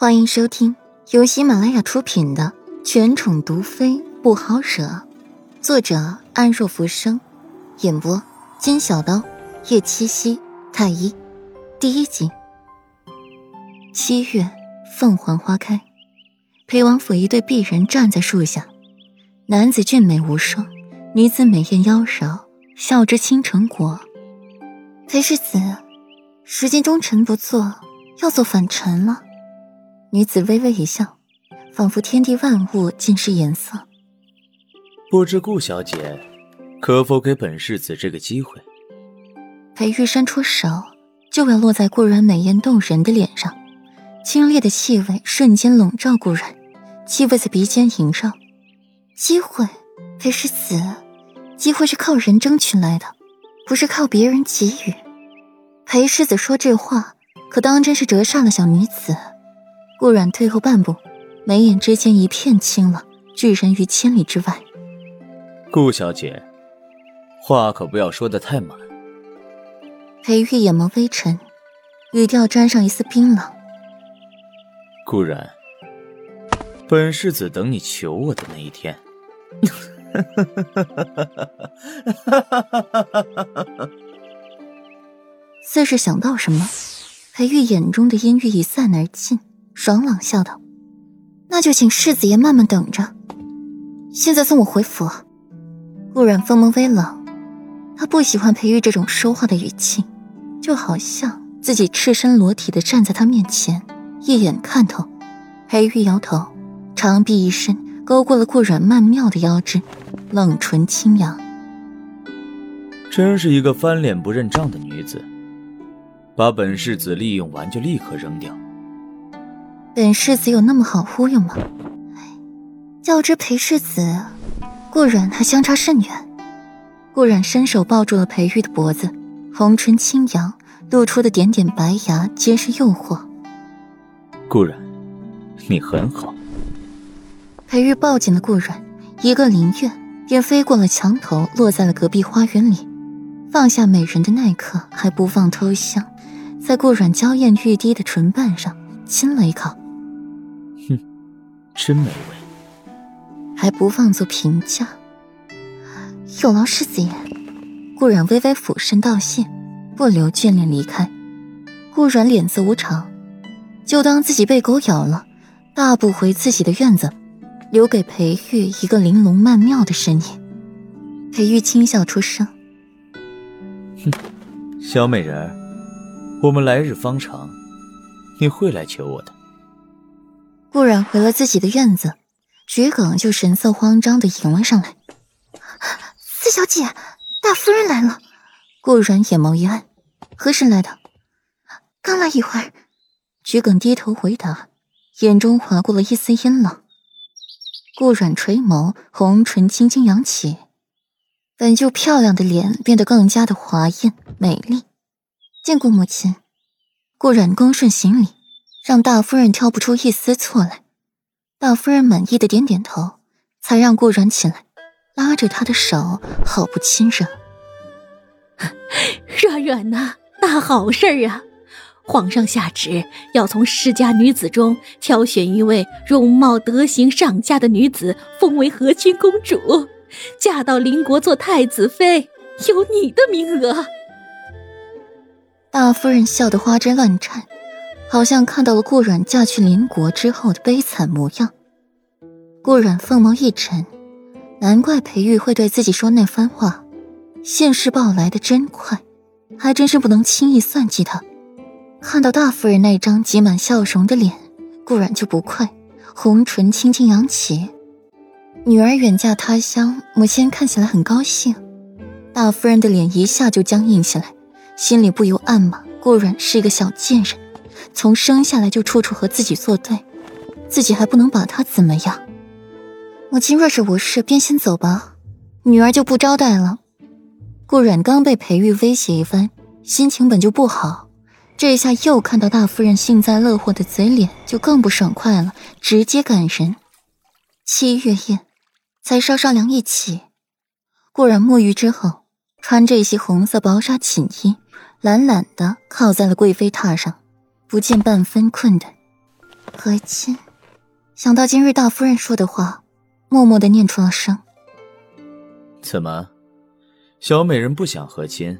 欢迎收听由喜马拉雅出品的《权宠毒妃不好惹》，作者安若浮生，演播金小刀、叶七夕、太一，第一集。七月，凤凰花开，裴王府一对璧人站在树下，男子俊美无双，女子美艳妖娆，笑之倾城国。裴世子，时间忠臣不做，要做反臣了。女子微微一笑，仿佛天地万物尽是颜色。不知顾小姐可否给本世子这个机会？裴玉山出手，就要落在顾然美艳动人的脸上，清冽的气味瞬间笼罩顾然，气味在鼻尖萦绕。机会，裴世子，机会是靠人争取来的，不是靠别人给予。裴世子说这话，可当真是折煞了小女子。顾阮退后半步，眉眼之间一片清冷，拒人于千里之外。顾小姐，话可不要说的太满。裴玉眼眸微沉，语调沾上一丝冰冷。顾然，本世子等你求我的那一天。似是想到什么，裴玉眼中的阴郁已散而尽。爽朗笑道：“那就请世子爷慢慢等着。现在送我回府。”顾然风眸微冷，他不喜欢裴玉这种说话的语气，就好像自己赤身裸体的站在他面前，一眼看透。裴玉摇头，长臂一伸，勾过了顾然曼妙的腰肢，冷唇轻扬：“真是一个翻脸不认账的女子，把本世子利用完就立刻扔掉。”本世子有那么好忽悠吗？较之裴世子，顾然还相差甚远。顾然伸手抱住了裴玉的脖子，红唇轻扬，露出的点点白牙皆是诱惑。顾然，你很好。裴玉抱紧了顾然，一个灵跃便飞过了墙头，落在了隔壁花园里。放下美人的那一刻，还不忘偷香，在顾然娇艳欲滴的唇瓣上亲了一口。真美味，还不放作评价。有劳世子爷。顾然微微俯身道谢，不留眷恋离开。顾然脸色无常，就当自己被狗咬了，大步回自己的院子，留给裴玉一个玲珑曼妙的身影。裴玉轻笑出声：“哼，小美人儿，我们来日方长，你会来求我的。”顾然回了自己的院子，桔梗就神色慌张的迎了上来。四小姐，大夫人来了。顾然眼眸一暗，何时来的？刚来一会儿。桔梗低头回答，眼中划过了一丝阴冷。顾阮垂眸，红唇轻轻扬起，本就漂亮的脸变得更加的华艳美丽。见过母亲。顾阮恭顺行礼。让大夫人挑不出一丝错来，大夫人满意的点点头，才让顾然起来，拉着他的手，好不亲热。软软呐，大好事儿啊！皇上下旨，要从世家女子中挑选一位容貌德行上佳的女子，封为和亲公主，嫁到邻国做太子妃，有你的名额。大夫人笑得花枝乱颤。好像看到了顾阮嫁去邻国之后的悲惨模样，顾阮凤眸一沉，难怪裴玉会对自己说那番话，现世报来的真快，还真是不能轻易算计他。看到大夫人那张挤满笑容的脸，顾阮就不快，红唇轻轻扬起。女儿远嫁他乡，母亲看起来很高兴。大夫人的脸一下就僵硬起来，心里不由暗骂顾阮是一个小贱人。从生下来就处处和自己作对，自己还不能把他怎么样？母亲若是无事，便先走吧，女儿就不招待了。顾阮刚被裴玉威胁一番，心情本就不好，这一下又看到大夫人幸灾乐祸的嘴脸，就更不爽快了，直接赶人。七月夜，才稍稍凉意起，顾阮沐浴之后，穿着一袭红色薄纱寝衣，懒懒的靠在了贵妃榻上。不见半分困顿，和亲。想到今日大夫人说的话，默默的念出了声。怎么，小美人不想和亲？